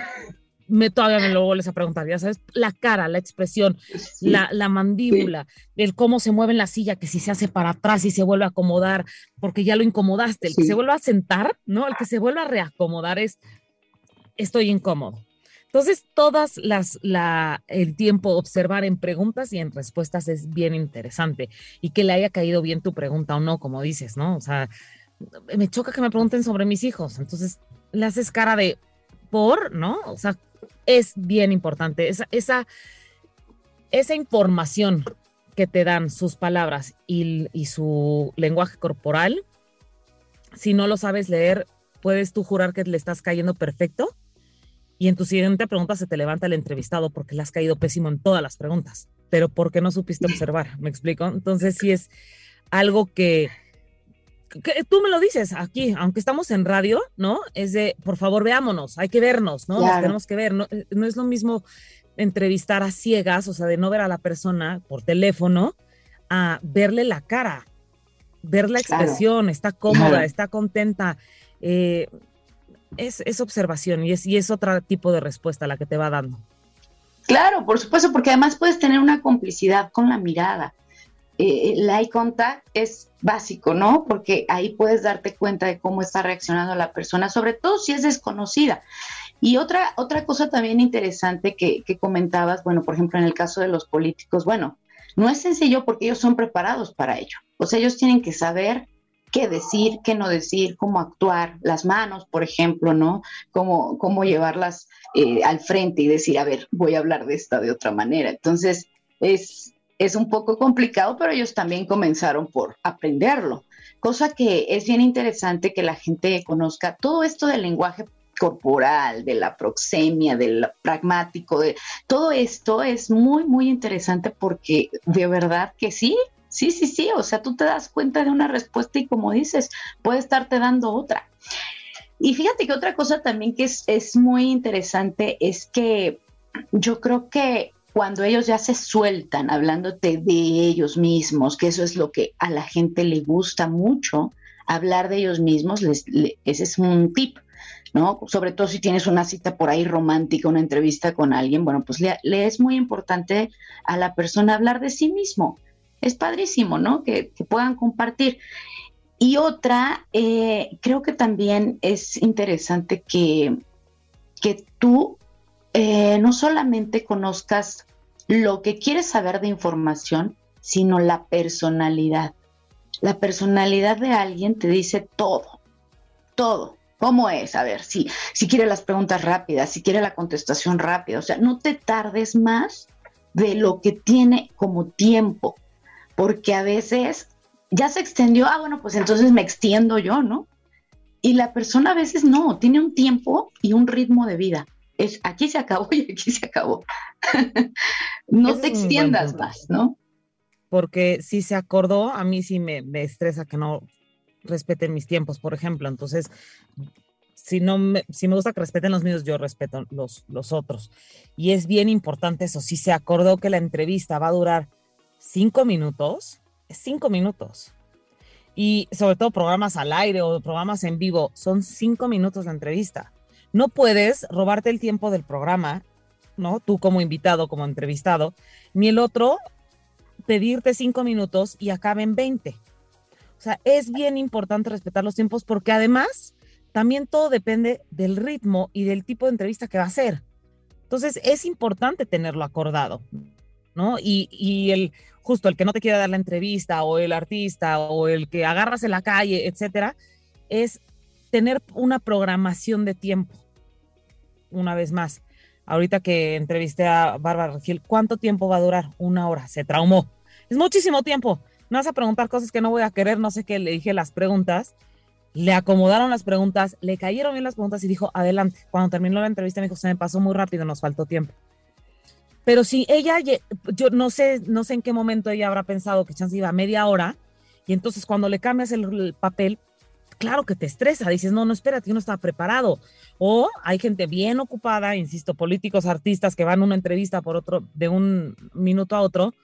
me todavía me lo vuelves a preguntar, ya sabes, la cara, la expresión, la, la, mandíbula, el cómo se mueve en la silla, que si se hace para atrás y se vuelve a acomodar, porque ya lo incomodaste, el que se vuelve a sentar, ¿no? El que se vuelve a reacomodar es, estoy incómodo. Entonces, todas las, la, el tiempo observar en preguntas y en respuestas es bien interesante y que le haya caído bien tu pregunta o no, como dices, ¿no? O sea, me choca que me pregunten sobre mis hijos. Entonces, le haces cara de por, ¿no? O sea, es bien importante. Esa, esa, esa información que te dan sus palabras y, su lenguaje corporal, si no lo sabes leer, puedes tú jurar que le estás cayendo perfecto y en tu siguiente pregunta se te levanta el entrevistado porque le has caído pésimo en todas las preguntas, pero porque no supiste observar, ¿me explico? Entonces sí es algo que, tú me lo dices aquí, aunque estamos en radio, ¿no? Es de, por favor, veámonos, hay que vernos, ¿no? Nos tenemos que ver, no, eh, no es lo mismo entrevistar a ciegas, o sea, de no ver a la persona por teléfono, a verle la cara, ver la expresión, está cómoda, está contenta. Eh, es, es, observación y es, y es otro tipo de respuesta la que te va dando. Claro, por supuesto, porque además puedes tener una complicidad con la mirada. Eh, el eye contact es básico, ¿no? Porque ahí puedes darte cuenta de cómo está reaccionando la persona, sobre todo si es desconocida. Y otra, otra cosa también interesante que, comentabas, bueno, por ejemplo, en el caso de los políticos, bueno, no es sencillo porque ellos son preparados para ello. O sea, ellos tienen que saber qué decir, qué no decir, cómo actuar, las manos, por ejemplo, ¿no? Cómo, cómo llevarlas eh, al frente y decir, a ver, voy a hablar de esta de otra manera. Entonces, es, es un poco complicado, pero ellos también comenzaron por aprenderlo. Cosa que es bien interesante que la gente conozca todo esto del lenguaje corporal, de la proxemia, del pragmático, de todo esto es muy, muy interesante porque de verdad que sí, sí, sí, sí, o sea, tú te das cuenta de una respuesta y como dices, puede estarte dando otra. Y fíjate que otra cosa también que es, es muy interesante es que yo creo que cuando ellos ya se sueltan hablándote de ellos mismos, que eso es lo que a la gente le gusta mucho, hablar de ellos mismos, ese es un tip, ¿no? Sobre todo si tienes una cita por ahí romántica, una entrevista con alguien, bueno, pues le, es muy importante a la persona hablar de sí mismo. Es padrísimo, ¿no? Que, puedan compartir. Y otra, eh, creo que también es interesante que, que tú eh, no solamente conozcas lo que quieres saber de información, sino la personalidad. La personalidad de alguien te dice todo, todo. ¿Cómo es? A ver, si, si quiere las preguntas rápidas, si quiere la contestación rápida. O sea, no te tardes más de lo que tiene como tiempo, porque a veces ya se extendió, ah, bueno, pues entonces me extiendo yo, ¿no? Y la persona a veces no, tiene un tiempo y un ritmo de vida es aquí se acabó y aquí se acabó. no te extiendas más, ¿no? Porque si se acordó, a mí sí me, estresa que no respeten mis tiempos, por ejemplo. Entonces, si no me, si me gusta que respeten los míos, yo respeto los, los otros. Y es bien importante eso. Si se acordó que la entrevista va a durar cinco minutos, cinco minutos. Y sobre todo programas al aire o programas en vivo, son cinco minutos la entrevista. No puedes robarte el tiempo del programa, ¿no? Tú como invitado, como entrevistado, ni el otro pedirte cinco minutos y acaben 20. O sea, es bien importante respetar los tiempos porque además también todo depende del ritmo y del tipo de entrevista que va a ser. Entonces, es importante tenerlo acordado, ¿no? Y, y, el justo el que no te quiera dar la entrevista o el artista o el que agarras en la calle, etcétera, es tener una programación de tiempo una vez más. Ahorita que entrevisté a Bárbara Gil, ¿cuánto tiempo va a durar? Una hora. Se traumó. Es muchísimo tiempo. No vas a preguntar cosas que no voy a querer, no sé qué. Le dije las preguntas. Le acomodaron las preguntas, le cayeron bien las preguntas y dijo, adelante. Cuando terminó la entrevista me dijo, se me pasó muy rápido, nos faltó tiempo. Pero si ella, yo no sé, no sé en qué momento ella habrá pensado que chance iba a media hora, y entonces cuando le cambias el papel, claro que te estresa, dices, no, no, espérate, yo no estaba preparado. O hay gente bien ocupada, insisto, políticos, artistas que van una entrevista por otro, de un minuto a otro,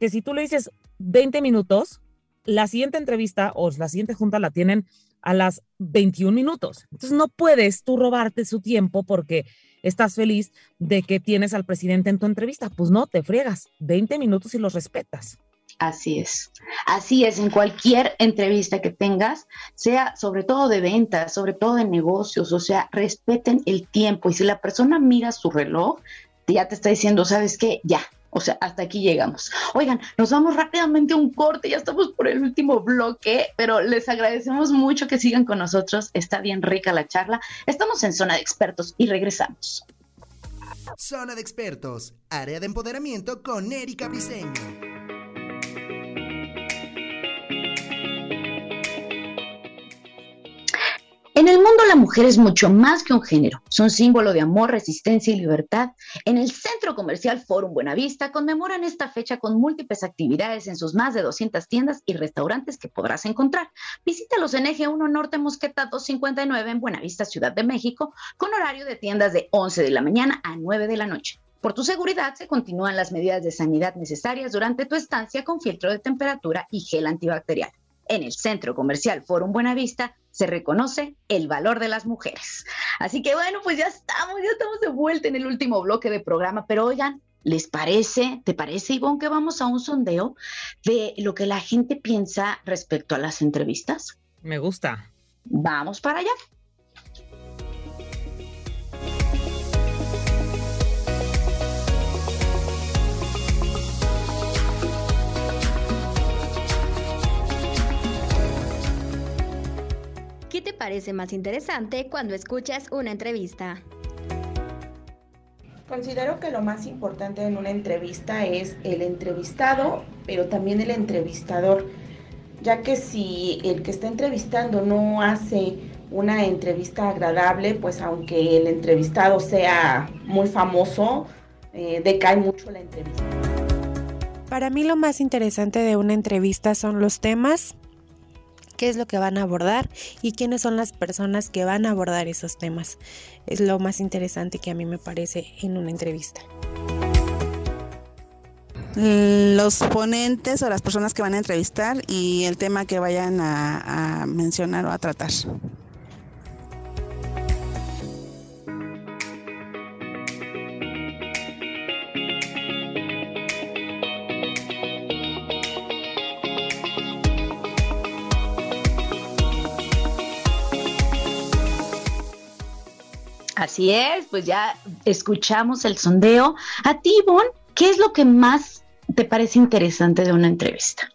que si tú le dices 20 minutos, la siguiente entrevista o la siguiente junta la tienen a las 21 minutos. Entonces no puedes tú robarte su tiempo porque estás feliz de que tienes al presidente en tu entrevista. Pues no, te friegas 20 minutos y los respetas. Así es. Así es, en cualquier entrevista que tengas, sea sobre todo de ventas, sobre todo de negocios, o sea, respeten el tiempo. Y si la persona mira su reloj, ya te está diciendo, ¿sabes qué? Ya, O sea, hasta aquí llegamos. Oigan, nos vamos rápidamente a un corte, ya estamos por el último bloque, pero les agradecemos mucho que sigan con nosotros. Está bien rica la charla. Estamos en zona de expertos y regresamos. Zona de expertos, área de empoderamiento con Erika Briseño. En el mundo la mujer es mucho más que un género, son símbolo de amor, resistencia y libertad. En el Centro Comercial Forum Buenavista conmemoran esta fecha con múltiples actividades en sus más de 200 tiendas y restaurantes que podrás encontrar. Visítalos en Eje 1 Norte Mosqueta 259 en Buenavista, Ciudad de México, con horario de tiendas de 11 de la mañana a 9 de la noche. Por tu seguridad se continúan las medidas de sanidad necesarias durante tu estancia con filtro de temperatura y gel antibacterial en el Centro Comercial Forum Buenavista se reconoce el valor de las mujeres. Así que bueno, pues ya estamos, ya estamos de vuelta en el último bloque de programa, pero oigan, ¿les parece, te parece, Ivonne, que vamos a un sondeo de lo que la gente piensa respecto a las entrevistas? Me gusta. Vamos para allá. Te parece más interesante cuando escuchas una entrevista? Considero que lo más importante en una entrevista es el entrevistado, pero también el entrevistador, ya que si el que está entrevistando no hace una entrevista agradable, pues aunque el entrevistado sea muy famoso, eh, decae mucho la entrevista. Para mí lo más interesante de una entrevista son los temas qué es lo que van a abordar y quiénes son las personas que van a abordar esos temas. Es lo más interesante que a mí me parece en una entrevista. Los ponentes o las personas que van a entrevistar y el tema que vayan a, mencionar o a tratar. Así es, pues ya escuchamos el sondeo. A ti, Ivonne, ¿qué es lo que más te parece interesante de una entrevista?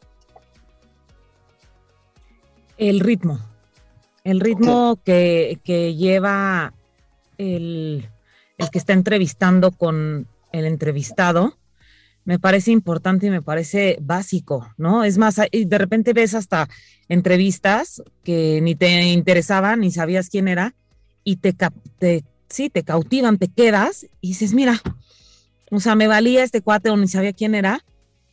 El ritmo. El ritmo que, que, lleva el, el que está entrevistando con el entrevistado me parece importante y me parece básico, ¿no? Es más, de repente ves hasta entrevistas que ni te interesaban, ni sabías quién era, y te, te sí, te cautivan, te quedas y dices, mira, o sea, me valía este cuate o ni sabía quién era,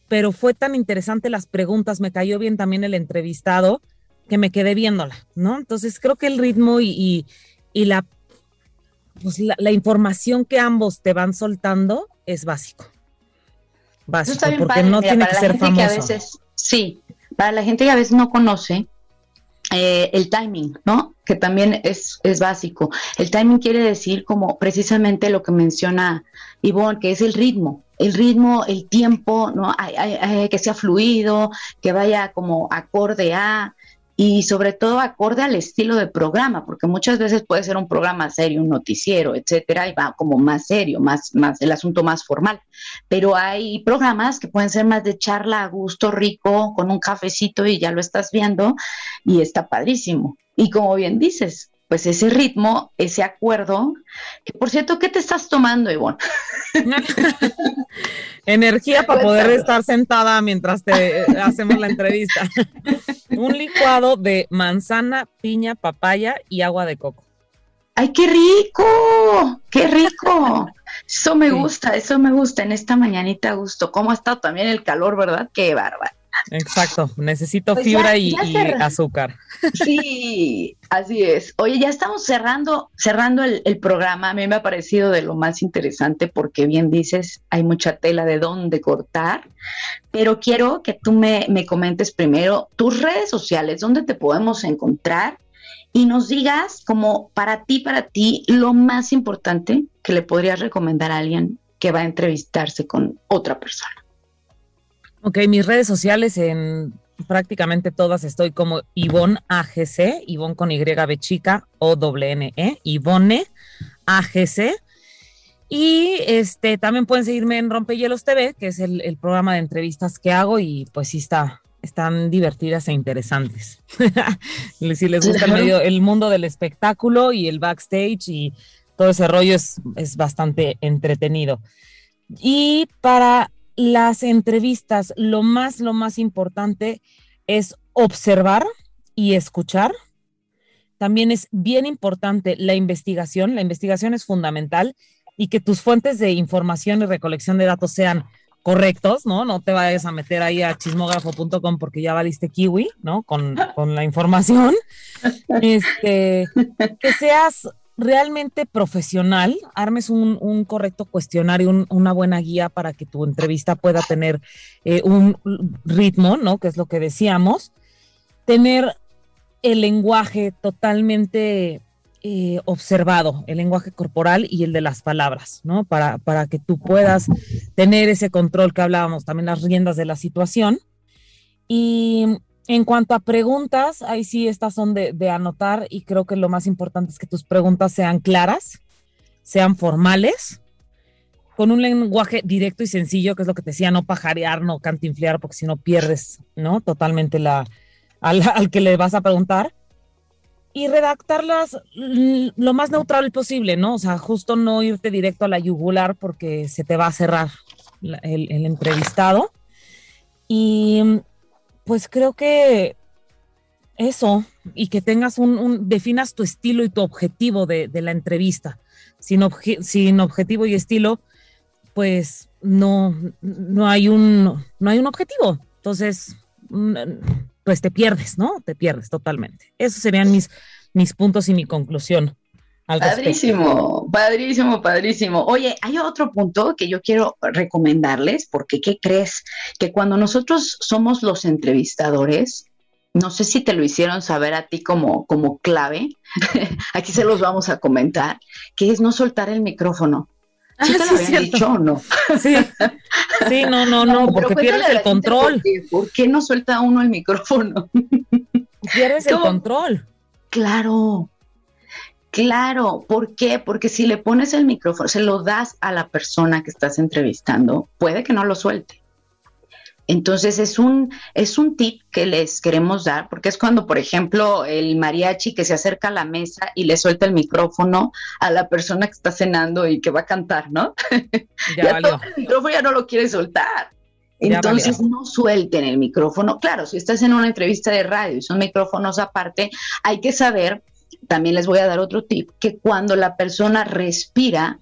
pero fue tan interesante las preguntas, me cayó bien también el entrevistado, que me quedé viéndola, ¿no? Entonces creo que el ritmo y, la, pues la, información que ambos te van soltando es básico. Básico, porque no tiene que ser famoso. a veces, sí, para la gente que a veces no conoce, eh, el timing, ¿no? Que también es, es, básico. El timing quiere decir como precisamente lo que menciona Ivonne, que es el ritmo, el ritmo, el tiempo, ¿no? que sea fluido, que vaya como acorde a, y sobre todo acorde al estilo de programa, porque muchas veces puede ser un programa serio, un noticiero, etcétera, y va como más serio, más, más, el asunto más formal. Pero hay programas que pueden ser más de charla a gusto, rico, con un cafecito y ya lo estás viendo, y está padrísimo. Y como bien dices, pues ese ritmo, ese acuerdo, que por cierto, ¿qué te estás tomando, Ivonne? Energía para poder estar sentada mientras te hacemos la entrevista. Un licuado de manzana, piña, papaya y agua de coco. ¡Ay, qué rico! ¡Qué rico! Eso me gusta, eso me gusta en esta mañanita gusto. ¿Cómo ha estado también el calor, verdad? ¡Qué bárbaro! Exacto, necesito pues fibra y, azúcar. Sí, así es. Oye, ya estamos cerrando, cerrando el, programa. A mí me ha parecido de lo más interesante porque bien dices, hay mucha tela de dónde cortar, pero quiero que tú me, me comentes primero tus redes sociales, dónde te podemos encontrar y nos digas como para ti, para ti, lo más importante que le podrías recomendar a alguien que va a entrevistarse con otra persona. Ok, mis redes sociales en prácticamente todas estoy como Ivonne AGC, Ivonne con Y B chica o W N E, Ivonne AGC. Y este también pueden seguirme en Rompehielos TV, que es el, el programa de entrevistas que hago, y pues sí está, están divertidas e interesantes. si les gusta el, medio, el mundo del espectáculo y el backstage y todo ese rollo es, es bastante entretenido. Y para las entrevistas, lo más, lo más importante es observar y escuchar. También es bien importante la investigación. La investigación es fundamental y que tus fuentes de información y recolección de datos sean correctos, ¿no? No te vayas a meter ahí a chismógrafo.com porque ya valiste kiwi, ¿no? Con, con la información. Este, que seas realmente profesional, armes un, un correcto cuestionario, un, una buena guía para que tu entrevista pueda tener eh, un ritmo, ¿no? Que es lo que decíamos. Tener el lenguaje totalmente eh, observado, el lenguaje corporal y el de las palabras, ¿no? Para, para que tú puedas tener ese control que hablábamos, también las riendas de la situación. Y en cuanto a preguntas, ahí sí estas son de, anotar y creo que lo más importante es que tus preguntas sean claras, sean formales, con un lenguaje directo y sencillo, que es lo que te decía, no pajarear, no cantinflear, porque si no pierdes, ¿no? Totalmente la, al, que le vas a preguntar y redactarlas lo más neutral posible, ¿no? O sea, justo no irte directo a la yugular porque se te va a cerrar el, el, entrevistado. Y pues creo que eso, y que tengas un, un definas tu estilo y tu objetivo de, la entrevista. Sin, sin, objetivo y estilo, pues no, no, hay un, no hay un objetivo. Entonces, pues te pierdes, ¿no? Te pierdes totalmente. Esos serían mis, mis puntos y mi conclusión. Padrísimo, padrísimo, padrísimo. Oye, hay otro punto que yo quiero recomendarles, porque ¿qué crees? Que cuando nosotros somos los entrevistadores, no sé si te lo hicieron saber a ti como, como clave, aquí se los vamos a comentar, que es no soltar el micrófono. ¿Sí te lo habían sí, dicho o no? Sí. sí, no, no, no, porque pierdes el control. Por qué, ¿Por qué no suelta uno el micrófono? Pierdes el control. Claro, claro. ¿Por qué? Porque si le pones el micrófono, se lo das a la persona que estás entrevistando, puede que no lo suelte. Entonces es un, es un tip que les queremos dar, porque es cuando, por ejemplo, el mariachi que se acerca a la mesa y le suelta el micrófono a la persona que está cenando y que va a cantar, ¿no? Ya, ya todo el micrófono ya no lo quiere soltar. Entonces no suelten el micrófono. Claro, si estás en una entrevista de radio y son micrófonos aparte, hay que saber, también les voy a dar otro tip, que cuando la persona respira,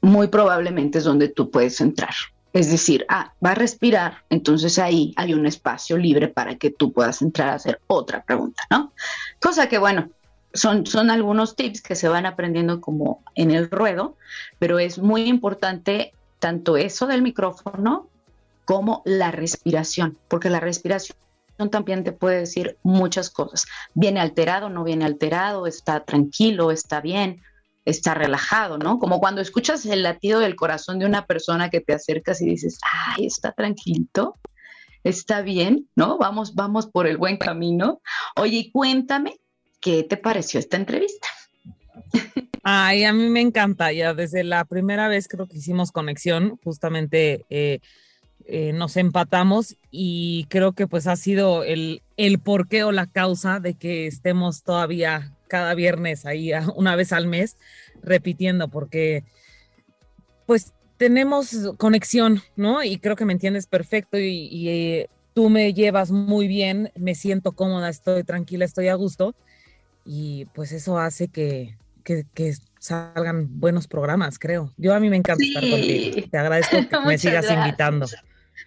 muy probablemente es donde tú puedes entrar. Es decir, ah, va a respirar, entonces ahí hay un espacio libre para que tú puedas entrar a hacer otra pregunta, ¿no? Cosa que, bueno, son, son algunos tips que se van aprendiendo como en el ruedo, pero es muy importante tanto eso del micrófono como la respiración, porque la respiración también te puede decir muchas cosas. Viene alterado, no viene alterado, está tranquilo, está bien, está relajado, ¿no? Como cuando escuchas el latido del corazón de una persona que te acercas y dices, ay, está tranquilito, está bien, ¿no? Vamos, vamos por el buen camino. Oye, cuéntame, ¿qué te pareció esta entrevista? Ay, a mí me encanta, ya desde la primera vez creo que hicimos conexión, justamente eh, eh, nos empatamos y creo que pues ha sido el, el porqué o la causa de que estemos todavía cada viernes ahí una vez al mes repitiendo porque pues tenemos conexión, ¿no? Y creo que me entiendes perfecto y, y eh, tú me llevas muy bien, me siento cómoda, estoy tranquila, estoy a gusto y pues eso hace que, que, que salgan buenos programas, creo. Yo a mí me encanta sí. estar contigo. Te agradezco que me sigas gracias. invitando.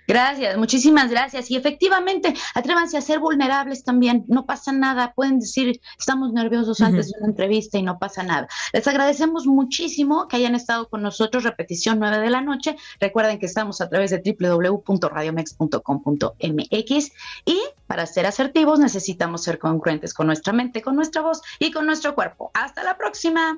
Gracias, muchísimas gracias. Y efectivamente, atrévanse a ser vulnerables también. No pasa nada. Pueden decir, estamos nerviosos uh -huh. antes de una entrevista y no pasa nada. Les agradecemos muchísimo que hayan estado con nosotros. Repetición 9 de la noche. Recuerden que estamos a través de www.radiomex.com.mx y para ser asertivos necesitamos ser congruentes con nuestra mente, con nuestra voz y con nuestro cuerpo. Hasta la próxima.